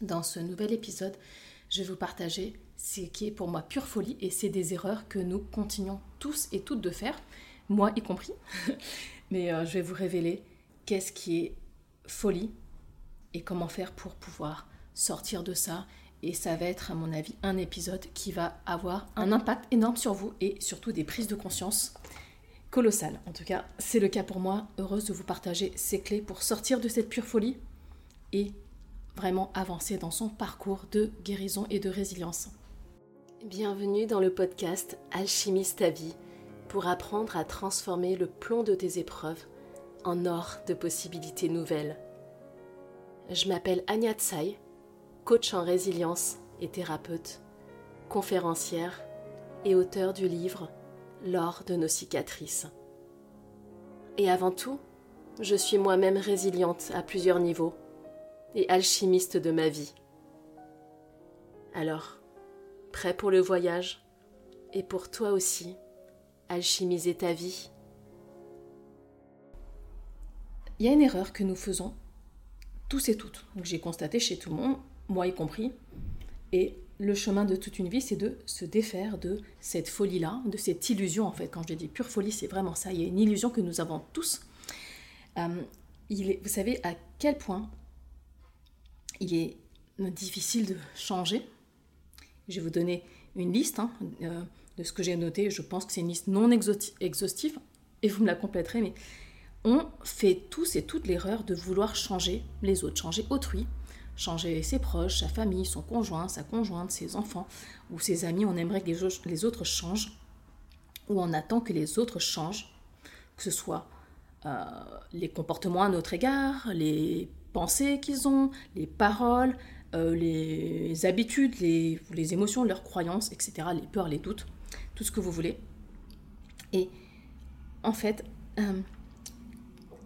Dans ce nouvel épisode, je vais vous partager ce qui est pour moi pure folie et c'est des erreurs que nous continuons tous et toutes de faire, moi y compris. Mais euh, je vais vous révéler qu'est-ce qui est folie et comment faire pour pouvoir sortir de ça. Et ça va être, à mon avis, un épisode qui va avoir un impact énorme sur vous et surtout des prises de conscience colossales. En tout cas, c'est le cas pour moi. Heureuse de vous partager ces clés pour sortir de cette pure folie et vraiment avancer dans son parcours de guérison et de résilience. Bienvenue dans le podcast Alchimiste ta vie pour apprendre à transformer le plomb de tes épreuves en or de possibilités nouvelles. Je m'appelle Anya Tsai, coach en résilience et thérapeute, conférencière et auteur du livre L'or de nos cicatrices. Et avant tout, je suis moi-même résiliente à plusieurs niveaux et alchimiste de ma vie. Alors, prêt pour le voyage? Et pour toi aussi, alchimiser ta vie? Il y a une erreur que nous faisons tous et toutes, que j'ai constaté chez tout le monde, moi y compris, et le chemin de toute une vie, c'est de se défaire de cette folie-là, de cette illusion en fait. Quand je dis pure folie, c'est vraiment ça. Il y a une illusion que nous avons tous. Euh, vous savez à quel point il est difficile de changer. Je vais vous donner une liste hein, euh, de ce que j'ai noté. Je pense que c'est une liste non exhaustive et vous me la compléterez. Mais on fait tous et toutes l'erreur de vouloir changer les autres, changer autrui, changer ses proches, sa famille, son conjoint, sa conjointe, ses enfants ou ses amis. On aimerait que les autres changent ou on attend que les autres changent, que ce soit euh, les comportements à notre égard, les pensées qu'ils ont, les paroles, euh, les habitudes, les, émotions, leurs croyances, etc., les peurs, les doutes, tout ce que vous voulez. Et en fait, euh,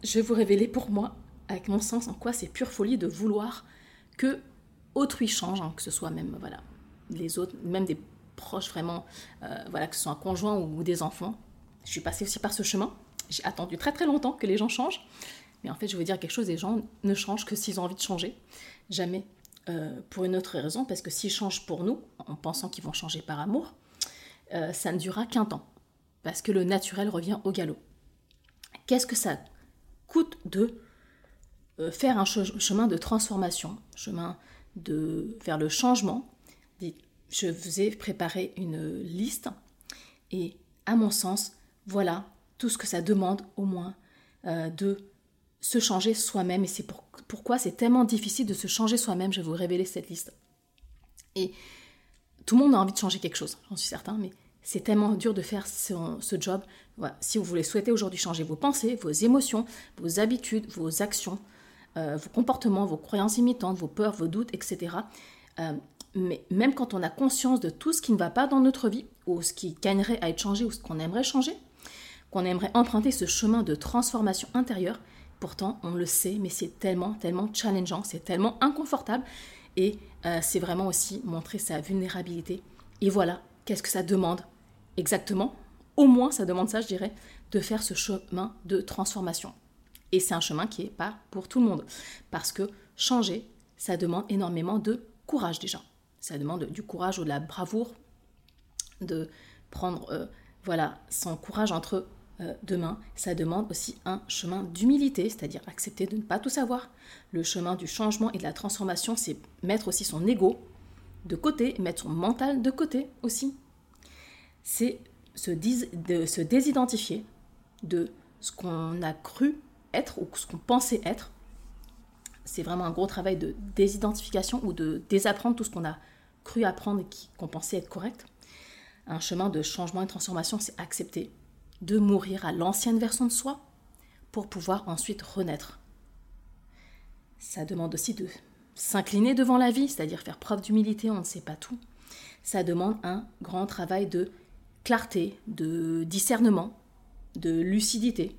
je vais vous révéler pour moi, avec mon sens, en quoi c'est pure folie de vouloir que autrui change, hein, que ce soit même voilà les autres, même des proches vraiment, euh, voilà que ce soit un conjoint ou des enfants. Je suis passée aussi par ce chemin. J'ai attendu très très longtemps que les gens changent. Mais en fait, je veux dire quelque chose, les gens ne changent que s'ils ont envie de changer. Jamais euh, pour une autre raison, parce que s'ils changent pour nous, en pensant qu'ils vont changer par amour, euh, ça ne durera qu'un temps. Parce que le naturel revient au galop. Qu'est-ce que ça coûte de euh, faire un chemin de transformation, chemin de vers le changement? Je vous ai préparé une liste et à mon sens, voilà tout ce que ça demande au moins de se changer soi-même. Et c'est pourquoi c'est tellement difficile de se changer soi-même. Je vais vous révéler cette liste. Et tout le monde a envie de changer quelque chose, j'en suis certain, mais c'est tellement dur de faire ce, job. Si vous voulez souhaiter aujourd'hui changer vos pensées, vos émotions, vos habitudes, vos actions, euh, vos comportements, vos croyances imitantes, vos peurs, vos doutes, etc. Euh, mais même quand on a conscience de tout ce qui ne va pas dans notre vie, ou ce qui gagnerait à être changé, ou ce qu'on aimerait changer, qu'on aimerait emprunter ce chemin de transformation intérieure, Pourtant, on le sait, mais c'est tellement, tellement challengeant, c'est tellement inconfortable. Et euh, c'est vraiment aussi montrer sa vulnérabilité. Et voilà, qu'est-ce que ça demande exactement? Au moins, ça demande ça, je dirais, de faire ce chemin de transformation. Et c'est un chemin qui n'est pas pour tout le monde. Parce que changer, ça demande énormément de courage déjà. Ça demande du courage ou de la bravoure, de prendre euh, voilà, son courage entre euh, demain, ça demande aussi un chemin d'humilité, c'est-à-dire accepter de ne pas tout savoir. Le chemin du changement et de la transformation, c'est mettre aussi son ego de côté, mettre son mental de côté aussi. C'est se, se désidentifier de ce qu'on a cru être ou ce qu'on pensait être. C'est vraiment un gros travail de désidentification ou de désapprendre tout ce qu'on a cru apprendre et qu'on pensait être correct. Un chemin de changement et de transformation, c'est accepter de mourir à l'ancienne version de soi pour pouvoir ensuite renaître. Ça demande aussi de s'incliner devant la vie, c'est-à-dire faire preuve d'humilité, on ne sait pas tout. Ça demande un grand travail de clarté, de discernement, de lucidité.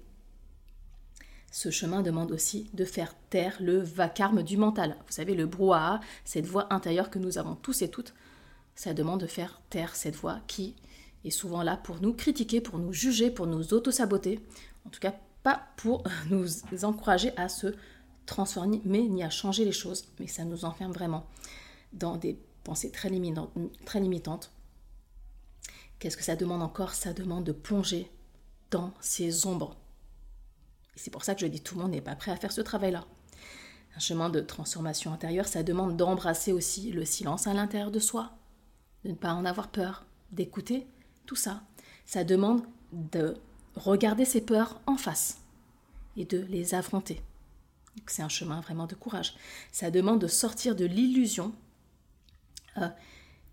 Ce chemin demande aussi de faire taire le vacarme du mental. Vous savez, le brouhaha, cette voix intérieure que nous avons tous et toutes, ça demande de faire taire cette voix qui est souvent là pour nous critiquer, pour nous juger, pour nous auto-saboter. En tout cas, pas pour nous encourager à se transformer ni à changer les choses, mais ça nous enferme vraiment dans des pensées très limitantes. Qu'est-ce que ça demande encore? Ça demande de plonger dans ces ombres. C'est pour ça que je dis tout le monde n'est pas prêt à faire ce travail-là. Un chemin de transformation intérieure, ça demande d'embrasser aussi le silence à l'intérieur de soi, de ne pas en avoir peur, d'écouter tout ça. Ça demande de regarder ses peurs en face et de les affronter. C'est un chemin vraiment de courage. Ça demande de sortir de l'illusion euh,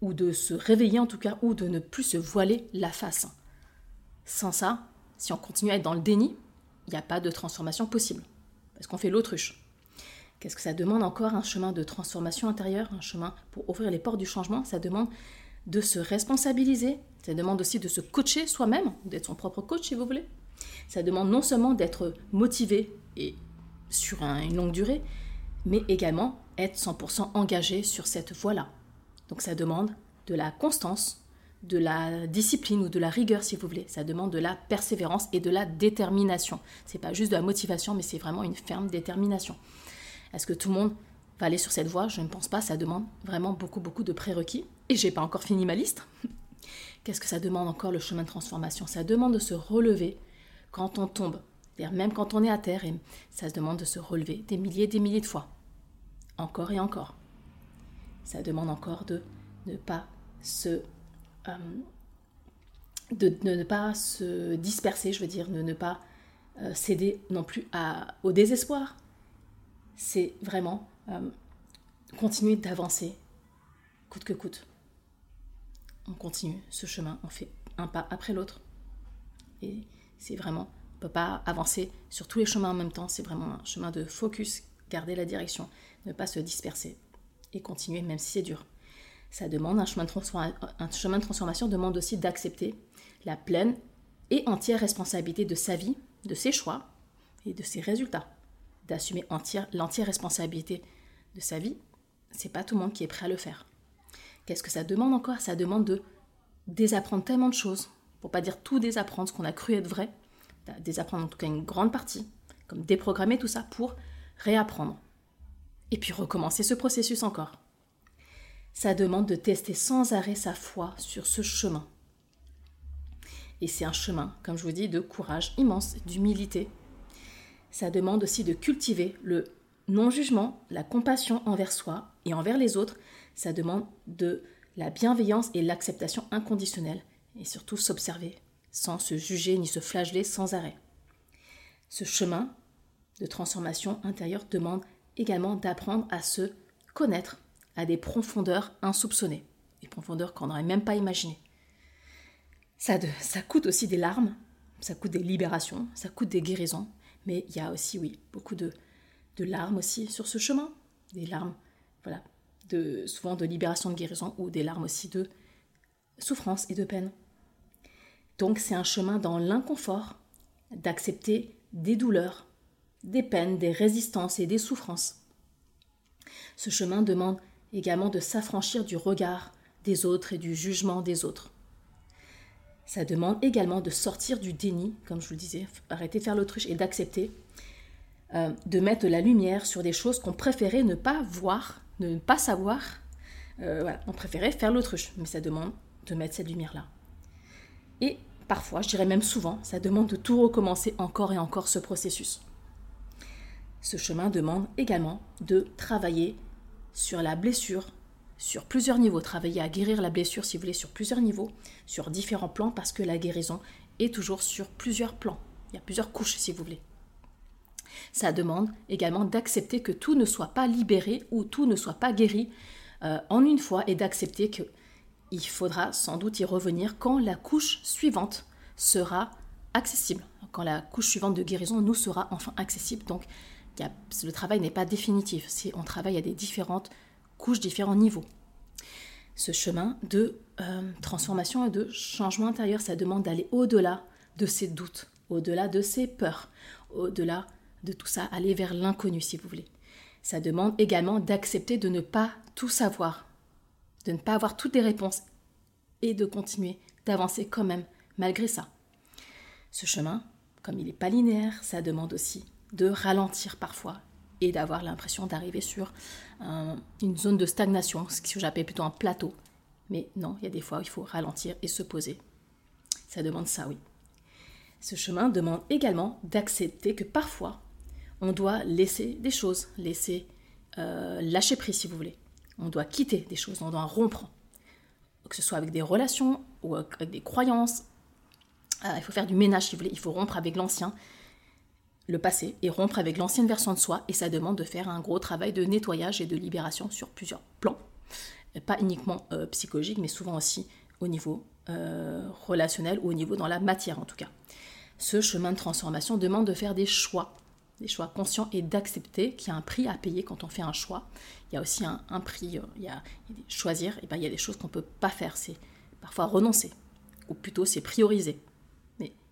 ou de se réveiller en tout cas, ou de ne plus se voiler la face. Sans ça, si on continue à être dans le déni, il n'y a pas de transformation possible, parce qu'on fait l'autruche. Qu'est-ce que ça demande encore Un chemin de transformation intérieure, un chemin pour ouvrir les portes du changement, ça demande de se responsabiliser, ça demande aussi de se coacher soi-même, d'être son propre coach si vous voulez. Ça demande non seulement d'être motivé et sur une longue durée, mais également être 100% engagé sur cette voie-là. Donc ça demande de la constance, de la discipline ou de la rigueur si vous voulez. Ça demande de la persévérance et de la détermination. C'est pas juste de la motivation, mais c'est vraiment une ferme détermination. Est-ce que tout le monde va aller sur cette voie Je ne pense pas. Ça demande vraiment beaucoup beaucoup de prérequis. Et j'ai pas encore fini ma liste. Qu'est-ce que ça demande encore le chemin de transformation? Ça demande de se relever quand on tombe. Même quand on est à terre, et ça se demande de se relever des milliers et des milliers de fois. Encore et encore. Ça demande encore de ne pas se euh, de, ne pas se disperser, je veux dire, de ne pas euh, céder non plus au désespoir. C'est vraiment euh, continuer d'avancer, coûte que coûte. On continue ce chemin, on fait un pas après l'autre. Et c'est vraiment, on ne peut pas avancer sur tous les chemins en même temps, c'est vraiment un chemin de focus, garder la direction, ne pas se disperser et continuer même si c'est dur. Ça demande un chemin de, un chemin de transformation demande aussi d'accepter la pleine et entière responsabilité de sa vie, de ses choix et de ses résultats. D'assumer l'entière responsabilité de sa vie, c'est pas tout le monde qui est prêt à le faire. Qu'est-ce que ça demande encore? Ça demande de désapprendre tellement de choses, pour pas dire tout désapprendre, ce qu'on a cru être vrai, désapprendre en tout cas une grande partie, comme déprogrammer tout ça pour réapprendre. Et puis recommencer ce processus encore. Ça demande de tester sans arrêt sa foi sur ce chemin. Et c'est un chemin, comme je vous dis, de courage immense, d'humilité. Ça demande aussi de cultiver le non-jugement, la compassion envers soi et envers les autres. Ça demande de la bienveillance et l'acceptation inconditionnelle. Et surtout s'observer sans se juger ni se flageller sans arrêt. Ce chemin de transformation intérieure demande également d'apprendre à se connaître à des profondeurs insoupçonnées, des profondeurs qu'on n'aurait même pas imaginées. Ça, ça coûte aussi des larmes, ça coûte des libérations, ça coûte des guérisons, mais il y a aussi, oui, beaucoup de, larmes aussi sur ce chemin, des larmes, voilà, souvent de libération, de guérison, ou des larmes aussi de souffrance et de peine. Donc c'est un chemin dans l'inconfort d'accepter des douleurs, des peines, des résistances et des souffrances. Ce chemin demande également de s'affranchir du regard des autres et du jugement des autres. Ça demande également de sortir du déni, comme je vous le disais, arrêter de faire l'autruche et d'accepter euh, de mettre la lumière sur des choses qu'on préférait ne pas voir, ne pas savoir. Euh, on préférait faire l'autruche, mais ça demande de mettre cette lumière-là. Et parfois, je dirais même souvent, ça demande de tout recommencer encore et encore ce processus. Ce chemin demande également de travailler sur la blessure sur plusieurs niveaux, travailler à guérir la blessure si vous voulez sur plusieurs niveaux, sur différents plans parce que la guérison est toujours sur plusieurs plans. Il y a plusieurs couches si vous voulez. Ça demande également d'accepter que tout ne soit pas libéré ou tout ne soit pas guéri euh, en une fois et d'accepter que il faudra sans doute y revenir quand la couche suivante sera accessible, quand la couche suivante de guérison nous sera enfin accessible. Donc le travail n'est pas définitif, on travaille à des différentes couches, différents niveaux. Ce chemin de euh, transformation et de changement intérieur, ça demande d'aller au-delà de ses doutes, au-delà de ses peurs, au-delà de tout ça, aller vers l'inconnu si vous voulez. Ça demande également d'accepter de ne pas tout savoir, de ne pas avoir toutes les réponses et de continuer d'avancer quand même malgré ça. Ce chemin, comme il n'est pas linéaire, ça demande aussi de ralentir parfois et d'avoir l'impression d'arriver sur une zone de stagnation, ce que j'appelle plutôt un plateau. Mais non, il y a des fois où il faut ralentir et se poser. Ça demande ça, oui. Ce chemin demande également d'accepter que parfois, on doit laisser des choses, laisser euh, lâcher prise si vous voulez. On doit quitter des choses, on doit rompre. Que ce soit avec des relations ou avec des croyances. Euh, il faut faire du ménage si vous voulez. Il faut rompre avec l'ancien, le passé, et rompre avec l'ancienne version de soi. Et ça demande de faire un gros travail de nettoyage et de libération sur plusieurs plans. Pas uniquement euh, psychologique, mais souvent aussi au niveau relationnel ou au niveau dans la matière en tout cas. Ce chemin de transformation demande de faire des choix des choix conscients et d'accepter qu'il y a un prix à payer quand on fait un choix. Il y a aussi un, prix, euh, il y a, choisir, et ben, il y a des choses qu'on ne peut pas faire, c'est parfois renoncer, ou plutôt c'est prioriser,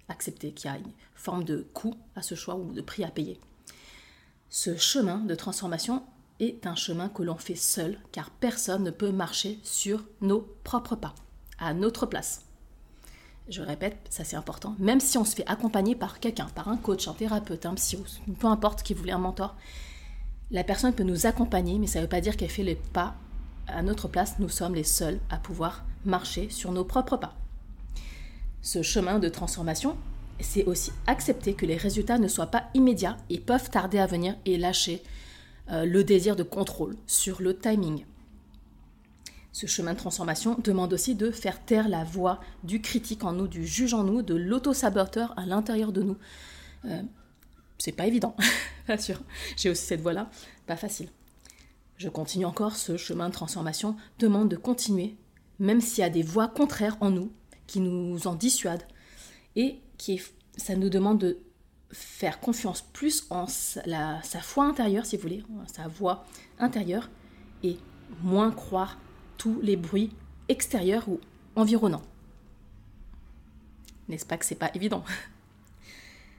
accepter qu'il y a une forme de coût à ce choix ou de prix à payer. Ce chemin de transformation est un chemin que l'on fait seul, car personne ne peut marcher sur nos propres pas, à notre place je répète, ça c'est important, même si on se fait accompagner par quelqu'un, par un coach, un thérapeute, un psy, peu importe qui voulait un mentor, la personne peut nous accompagner, mais ça ne veut pas dire qu'elle fait les pas à notre place. Nous sommes les seuls à pouvoir marcher sur nos propres pas. Ce chemin de transformation, c'est aussi accepter que les résultats ne soient pas immédiats et peuvent tarder à venir et lâcher euh, le désir de contrôle sur le timing. Ce chemin de transformation demande aussi de faire taire la voix du critique en nous, du juge en nous, de l'auto-saboteur à l'intérieur de nous. Euh, c'est pas évident, bien sûr. J'ai aussi cette voix-là, pas facile. Je continue encore, ce chemin de transformation demande de continuer, même s'il y a des voix contraires en nous qui nous en dissuadent et qui ça nous demande de faire confiance plus en sa foi intérieure, si vous voulez, sa voix intérieure, et moins croire tous les bruits extérieurs ou environnants. N'est-ce pas que c'est pas évident?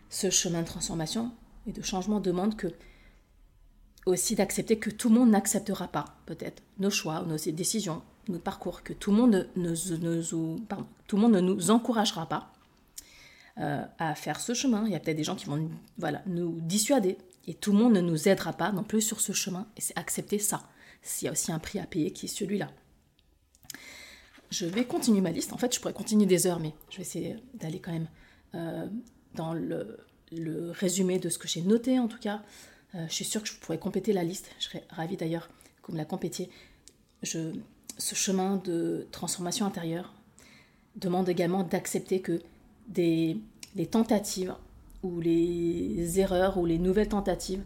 Ce chemin de transformation et de changement demande que aussi d'accepter que tout le monde n'acceptera pas peut-être nos choix, nos décisions, nos parcours, que tout le monde ne, tout le monde ne nous encouragera pas euh, à faire ce chemin. Il y a peut-être des gens qui vont voilà, nous dissuader et tout le monde ne nous aidera pas non plus sur ce chemin. Et c'est accepter ça. S'il y a aussi un prix à payer qui est celui-là. Je vais continuer ma liste. En fait, je pourrais continuer des heures, mais je vais essayer d'aller quand même euh, dans le, résumé de ce que j'ai noté en tout cas. Euh, je suis sûre que je pourrais compléter la liste. Je serais ravie d'ailleurs que vous me la complétiez. Je, ce chemin de transformation intérieure demande également d'accepter que les tentatives ou les erreurs ou les nouvelles tentatives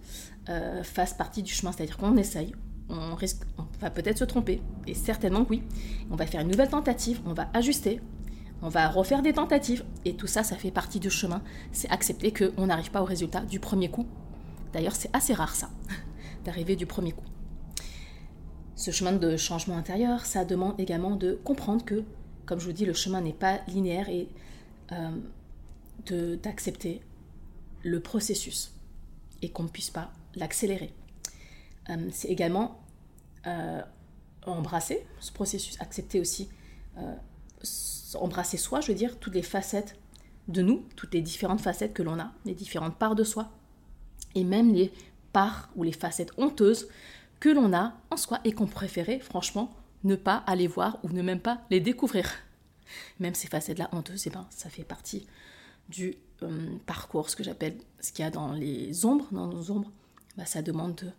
euh, fassent partie du chemin. C'est-à-dire qu'on essaye, on risque, on va peut-être se tromper, et certainement oui. On va faire une nouvelle tentative, on va ajuster, on va refaire des tentatives, et tout ça, ça fait partie du chemin. C'est accepter qu'on n'arrive pas au résultat du premier coup. D'ailleurs, c'est assez rare ça, d'arriver du premier coup. Ce chemin de changement intérieur, ça demande également de comprendre que, comme je vous dis, le chemin n'est pas linéaire et euh, d'accepter le processus et qu'on ne puisse pas l'accélérer. Euh, c'est également euh, embrasser ce processus, accepter aussi, embrasser soi, je veux dire, toutes les facettes de nous, toutes les différentes facettes que l'on a, les différentes parts de soi, et même les parts ou les facettes honteuses que l'on a en soi et qu'on préférait, franchement, ne pas aller voir ou ne même pas les découvrir. Même ces facettes-là honteuses, eh ben, ça fait partie du parcours, ce que j'appelle ce qu'il y a dans les ombres, dans nos ombres, bah, ça demande de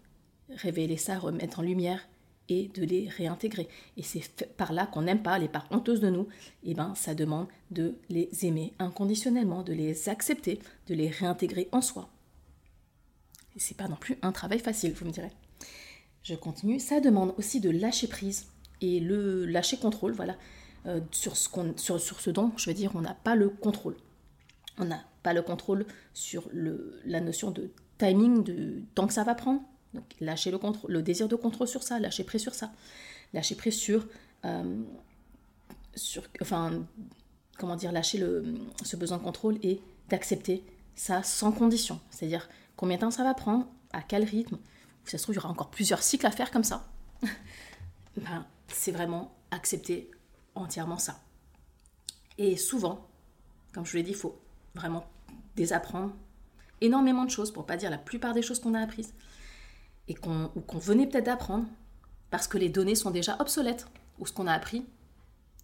révéler ça, remettre en lumière et de les réintégrer. Et c'est par là qu'on n'aime pas les parts honteuses de nous, et eh ben ça demande de les aimer inconditionnellement, de les accepter, de les réintégrer en soi. Et c'est pas non plus un travail facile, vous me direz. Je continue. Ça demande aussi de lâcher prise et le lâcher contrôle, voilà, euh, sur, ce ce dont, je veux dire, on n'a pas le contrôle. On n'a pas le contrôle sur la notion de timing, de temps que ça va prendre, donc lâcher le, désir de contrôle sur ça, lâcher prise sur ça, lâcher prise sur, euh, sur enfin, comment dire, lâcher le, ce besoin de contrôle et d'accepter ça sans condition. C'est-à-dire combien de temps ça va prendre, à quel rythme. Ça se trouve, il y aura encore plusieurs cycles à faire comme ça. ben, c'est vraiment accepter entièrement ça. Et souvent, comme je vous l'ai dit, il faut vraiment désapprendre énormément de choses, pour pas dire la plupart des choses qu'on a apprises. et qu'on, ou qu'on venait peut-être d'apprendre, parce que les données sont déjà obsolètes, ou ce qu'on a appris,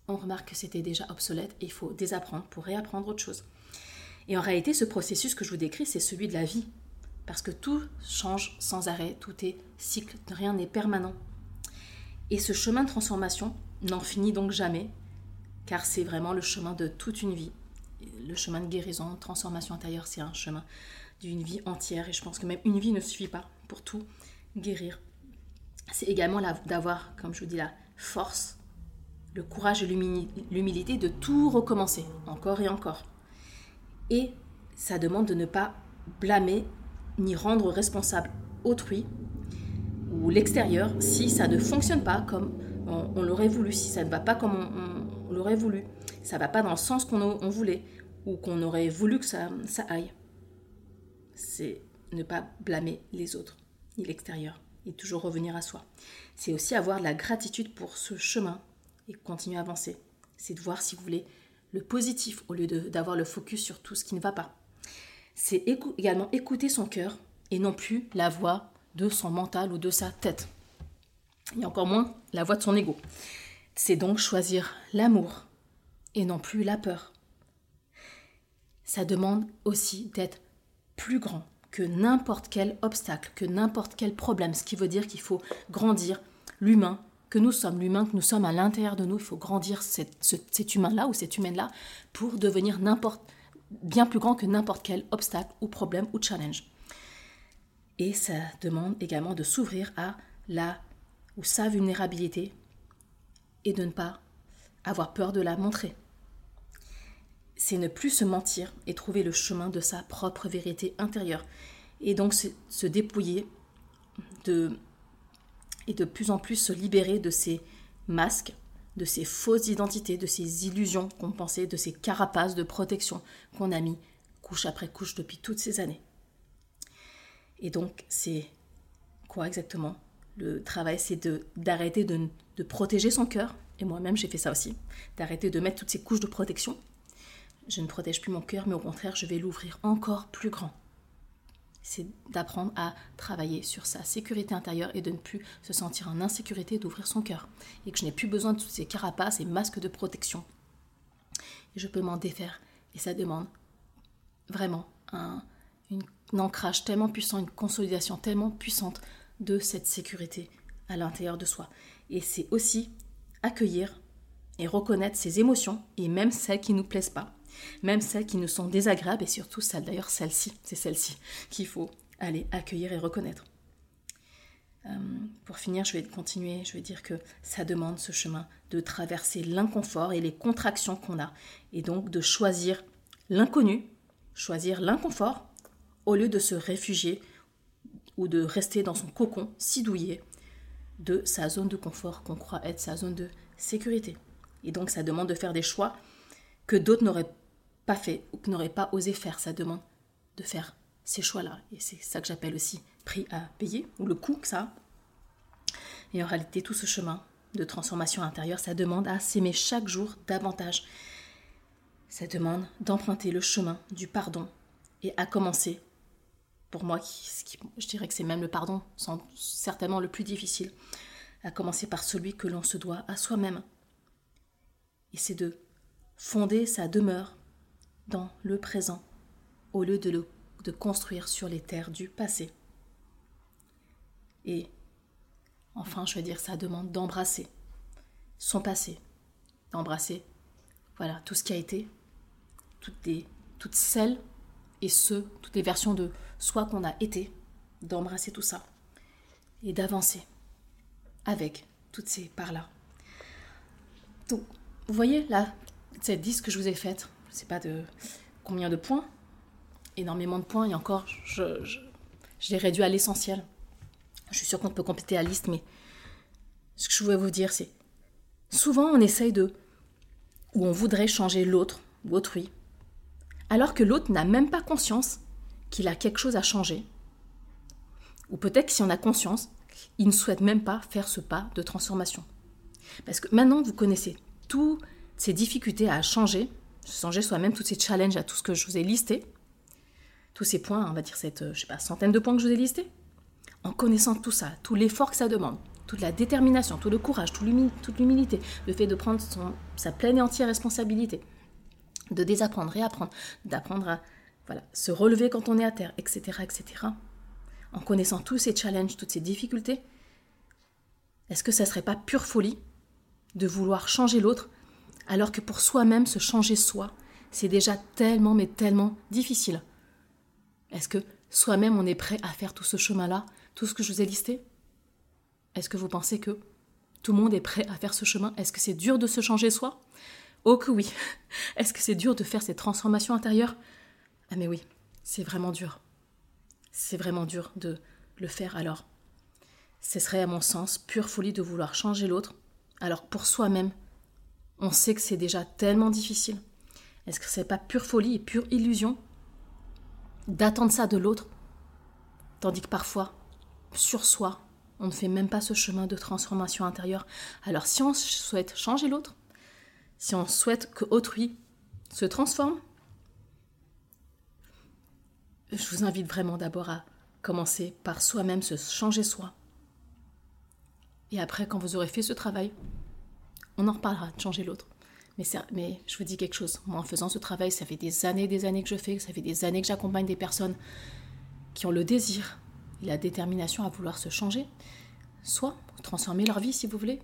on remarque que c'était déjà obsolète et il faut désapprendre pour réapprendre autre chose. Et en réalité, ce processus que je vous décris, c'est celui de la vie, parce que tout change sans arrêt, tout est cycle, rien n'est permanent. Et ce chemin de transformation n'en finit donc jamais, car c'est vraiment le chemin de toute une vie. Le chemin de guérison, transformation intérieure, c'est un chemin d'une vie entière, et je pense que même une vie ne suffit pas pour tout guérir. C'est également d'avoir, comme je vous dis, la force, le courage et l'humilité de tout recommencer, encore et encore. Et ça demande de ne pas blâmer ni rendre responsable autrui ou l'extérieur si ça ne fonctionne pas comme on, l'aurait voulu, si ça ne va pas comme on, l'aurait voulu, ça va pas dans le sens qu'on voulait ou qu'on aurait voulu que ça, ça aille. C'est ne pas blâmer les autres ni l'extérieur et toujours revenir à soi. C'est aussi avoir de la gratitude pour ce chemin et continuer à avancer. C'est de voir si vous voulez le positif au lieu d'avoir le focus sur tout ce qui ne va pas. C'est également écouter son cœur et non plus la voix de son mental ou de sa tête. Et encore moins la voix de son ego. C'est donc choisir l'amour et non plus la peur. Ça demande aussi d'être plus grand que n'importe quel obstacle, que n'importe quel problème, ce qui veut dire qu'il faut grandir l'humain que nous sommes, l'humain que nous sommes à l'intérieur de nous. Il faut grandir cet humain-là ou cette humaine-là pour devenir n'importe bien plus grand que n'importe quel obstacle ou problème ou challenge. Et ça demande également de s'ouvrir à la ou sa vulnérabilité et de ne pas avoir peur de la montrer. C'est ne plus se mentir et trouver le chemin de sa propre vérité intérieure. Et donc se dépouiller de et de plus en plus se libérer de ces masques, de ces fausses identités, de ces illusions qu'on pensait, de ces carapaces de protection qu'on a mis couche après couche depuis toutes ces années. Et donc, c'est quoi exactement Le travail, c'est d'arrêter de, de protéger son cœur, et moi-même j'ai fait ça aussi, d'arrêter de mettre toutes ces couches de protection. Je ne protège plus mon cœur, mais au contraire, je vais l'ouvrir encore plus grand c'est d'apprendre à travailler sur sa sécurité intérieure et de ne plus se sentir en insécurité d'ouvrir son cœur. Et que je n'ai plus besoin de toutes ces carapaces et masques de protection. Et je peux m'en défaire. Et ça demande vraiment un, ancrage tellement puissant, une consolidation tellement puissante de cette sécurité à l'intérieur de soi. Et c'est aussi accueillir et reconnaître ses émotions, et même celles qui ne nous plaisent pas, même celles qui nous sont désagréables, et surtout celles, d'ailleurs celles-ci, c'est celles-ci qu'il faut aller accueillir et reconnaître. Euh, pour finir, je vais continuer, je vais dire que ça demande ce chemin de traverser l'inconfort et les contractions qu'on a, et donc de choisir l'inconnu, choisir l'inconfort, au lieu de se réfugier ou de rester dans son cocon si douillé de sa zone de confort qu'on croit être sa zone de sécurité. Et donc ça demande de faire des choix que d'autres n'auraient pas fait ou qui n'auraient pas osé faire. Ça demande de faire ces choix-là. Et c'est ça que j'appelle aussi prix à payer, ou le coût que ça a. Et en réalité, tout ce chemin de transformation intérieure, ça demande à s'aimer chaque jour davantage. Ça demande d'emprunter le chemin du pardon et à commencer, pour moi, je dirais que c'est même le pardon, certainement le plus difficile, à commencer par celui que l'on se doit à soi-même. Et c'est de fonder sa demeure dans le présent au lieu de, de construire sur les terres du passé. Et enfin, je vais dire, ça demande d'embrasser son passé, d'embrasser voilà tout ce qui a été, toutes, les, toutes celles et ceux, toutes les versions de soi qu'on a été, d'embrasser tout ça et d'avancer avec toutes ces parts-là. Donc, vous voyez là, cette liste que je vous ai faite, je sais pas de combien de points, énormément de points, et encore, je, je, l'ai réduit à l'essentiel. Je suis sûre qu'on peut compléter la liste, mais ce que je voulais vous dire, c'est souvent on essaye de, ou on voudrait changer l'autre ou autrui, alors que l'autre n'a même pas conscience qu'il a quelque chose à changer. Ou peut-être que si on a conscience, il ne souhaite même pas faire ce pas de transformation. Parce que maintenant, vous connaissez toutes ces difficultés à changer, changer soi-même, tous ces challenges à tout ce que je vous ai listé, tous ces points, on va dire cette, je sais pas, centaine de points que je vous ai listés. En connaissant tout ça, tout l'effort que ça demande, toute la détermination, tout le courage, toute l'humilité, le fait de prendre sa pleine et entière responsabilité, de désapprendre, réapprendre, d'apprendre à voilà, se relever quand on est à terre, etc., etc. En connaissant tous ces challenges, toutes ces difficultés, est-ce que ça serait pas pure folie de vouloir changer l'autre alors que pour soi-même se changer soi, c'est déjà tellement mais tellement difficile. Est-ce que soi-même on est prêt à faire tout ce chemin-là, tout ce que je vous ai listé? Est-ce que vous pensez que tout le monde est prêt à faire ce chemin? Est-ce que c'est dur de se changer soi? Oh que oui. Est-ce que c'est dur de faire cette transformation intérieure Ah mais oui, c'est vraiment dur. C'est vraiment dur de le faire alors. Ce serait à mon sens pure folie de vouloir changer l'autre, alors pour soi-même, on sait que c'est déjà tellement difficile. Est-ce que c'est pas pure folie et pure illusion d'attendre ça de l'autre, tandis que parfois, sur soi, on ne fait même pas ce chemin de transformation intérieure. Alors si on souhaite changer l'autre, si on souhaite que autrui se transforme, je vous invite vraiment d'abord à commencer par soi-même, se changer soi. Et après, quand vous aurez fait ce travail, on en reparlera de changer l'autre. Mais, je vous dis quelque chose, moi en faisant ce travail, ça fait des années et des années que je fais, ça fait des années que j'accompagne des personnes qui ont le désir la détermination à vouloir se changer, soit transformer leur vie si vous voulez,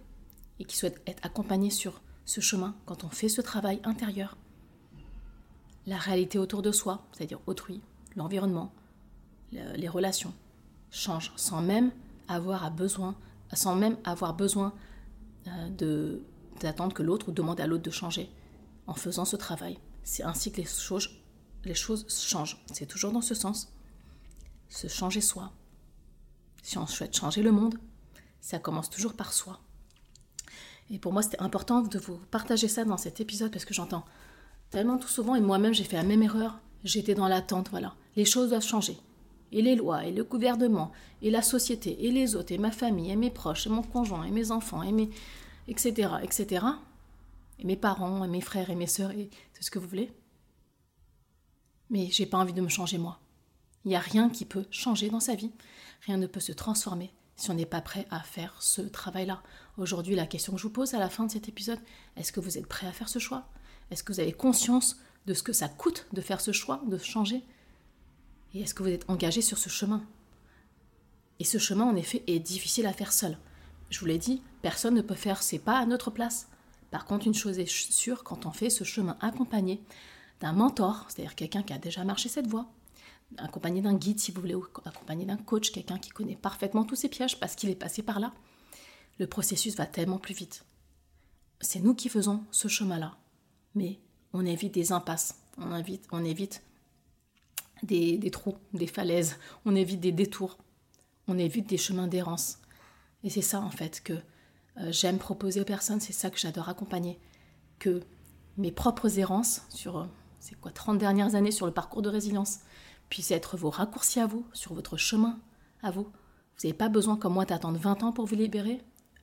et qui souhaitent être accompagnés sur ce chemin quand on fait ce travail intérieur. La réalité autour de soi, c'est-à-dire autrui, l'environnement, les relations, change sans même avoir à besoin, sans même avoir besoin euh, de d'attendre que l'autre ou demander à l'autre de changer. En faisant ce travail, c'est ainsi que les choses, les choses changent. C'est toujours dans ce sens. Se changer soi, si on souhaite changer le monde, ça commence toujours par soi. Et pour moi, c'était important de vous partager ça dans cet épisode parce que j'entends tellement tout souvent, et moi-même j'ai fait la même erreur, j'étais dans l'attente, voilà. Les choses doivent changer. Et les lois, et le gouvernement, et la société, et les autres, et ma famille, et mes proches, et mon conjoint, et mes enfants, et mes... etc., etc. Et mes parents, et mes frères, et mes sœurs, et tout ce que vous voulez. Mais j'ai pas envie de me changer moi. Il n'y a rien qui peut changer dans sa vie. Rien ne peut se transformer si on n'est pas prêt à faire ce travail-là. Aujourd'hui, la question que je vous pose à la fin de cet épisode, est-ce que vous êtes prêt à faire ce choix? Est-ce que vous avez conscience de ce que ça coûte de faire ce choix, de changer? Et est-ce que vous êtes engagé sur ce chemin? Et ce chemin, en effet, est difficile à faire seul. Je vous l'ai dit, personne ne peut faire ses pas à notre place. Par contre, une chose est sûre, quand on fait ce chemin accompagné d'un mentor, c'est-à-dire quelqu'un qui a déjà marché cette voie, accompagné d'un guide si vous voulez, ou accompagné d'un coach, quelqu'un qui connaît parfaitement tous ces pièges parce qu'il est passé par là, le processus va tellement plus vite. C'est nous qui faisons ce chemin-là, mais on évite des impasses, on évite, on évite des trous, des falaises, on évite des détours, on évite des chemins d'errance. Et c'est ça en fait que euh, j'aime proposer aux personnes, c'est ça que j'adore accompagner, que mes propres errances sur, euh, quoi, 30 dernières années sur le parcours de résilience, puisse être vos raccourcis à vous, sur votre chemin à vous. Vous n'avez pas besoin, comme moi, d'attendre 20 ans pour vous libérer.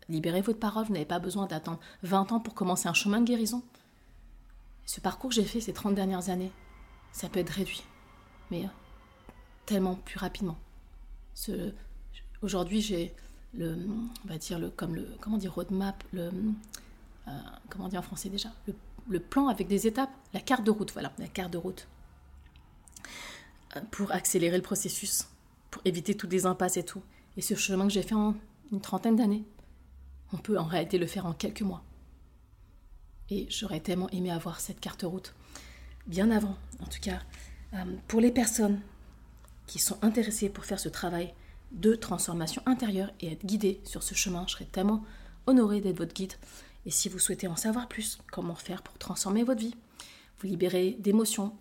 Libérez votre parole, vous n'avez pas besoin d'attendre 20 ans pour commencer un chemin de guérison. Ce parcours que j'ai fait ces 30 dernières années, ça peut être réduit, mais tellement plus rapidement. Aujourd'hui, j'ai le, on va dire le, comme le, comment dire, roadmap, le, euh, comment en français déjà, le plan avec des étapes, la carte de route, voilà, la carte de route pour accélérer le processus, pour éviter toutes les impasses et tout. Et ce chemin que j'ai fait en une trentaine d'années, on peut en réalité le faire en quelques mois. Et j'aurais tellement aimé avoir cette carte route bien avant, en tout cas, euh, pour les personnes qui sont intéressées pour faire ce travail de transformation intérieure et être guidées sur ce chemin. Je serais tellement honorée d'être votre guide. Et si vous souhaitez en savoir plus, comment faire pour transformer votre vie, vous libérer d'émotions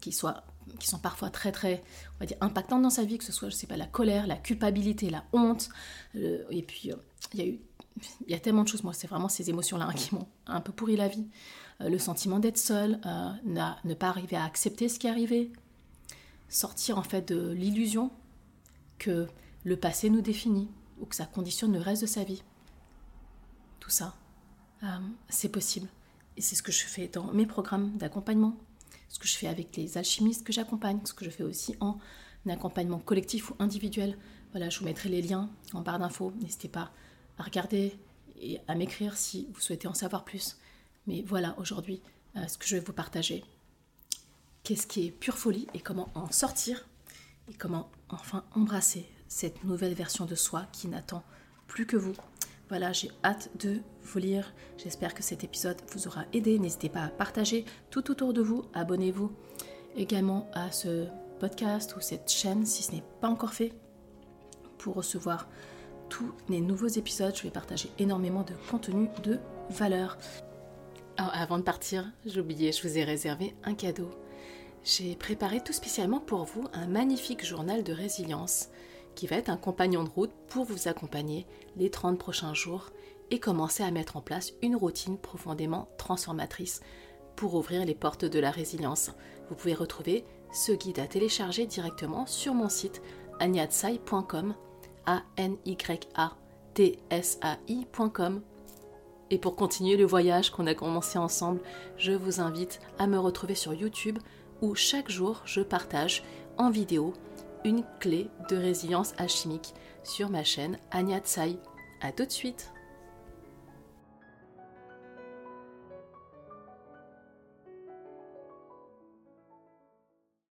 qui soient qui sont parfois très très on va dire impactantes dans sa vie que ce soit je sais pas la colère la culpabilité la honte. Et puis euh, il y a eu il y a tellement de choses. Moi c'est vraiment ces émotions là qui m'ont un peu pourri la vie. Euh, le sentiment d'être seul euh, ne pas arriver à accepter ce qui est arrivé. Sortir en fait de l'illusion le passé nous définit ou que ça conditionne le reste de sa vie tout ça c'est possible et c'est ce que je fais dans mes programmes d'accompagnement ce que je fais avec les alchimistes que j'accompagne, ce que je fais aussi en accompagnement collectif ou individuel Voilà, je vous mettrai les liens en barre d'infos. N'hésitez pas à regarder et à m'écrire si vous souhaitez en savoir plus. Mais voilà aujourd'hui euh, ce que je vais vous partager. Qu'est-ce qui est pure folie et comment en sortir et comment enfin embrasser cette nouvelle version de soi qui n'attend plus que vous. Voilà, j'ai hâte de vous lire. J'espère que cet épisode vous aura aidé. N'hésitez pas à partager tout autour de vous. Abonnez-vous également à ce podcast ou cette chaîne si ce n'est pas encore fait pour recevoir tous les nouveaux épisodes. Je vais partager énormément de contenu de valeur. Alors, avant de partir, oublié, je vous ai réservé un cadeau. J'ai préparé tout spécialement pour vous un magnifique journal de résilience qui va être un compagnon de route pour vous accompagner les 30 prochains jours et commencer à mettre en place une routine profondément transformatrice pour ouvrir les portes de la résilience. Vous pouvez retrouver ce guide à télécharger directement sur mon site agnatsai.com a n y a t s a i.com. Et pour continuer le voyage qu'on a commencé ensemble, je vous invite à me retrouver sur YouTube où chaque jour je partage en vidéo une clé de résilience alchimique sur ma chaîne Anya Tsai. A tout de suite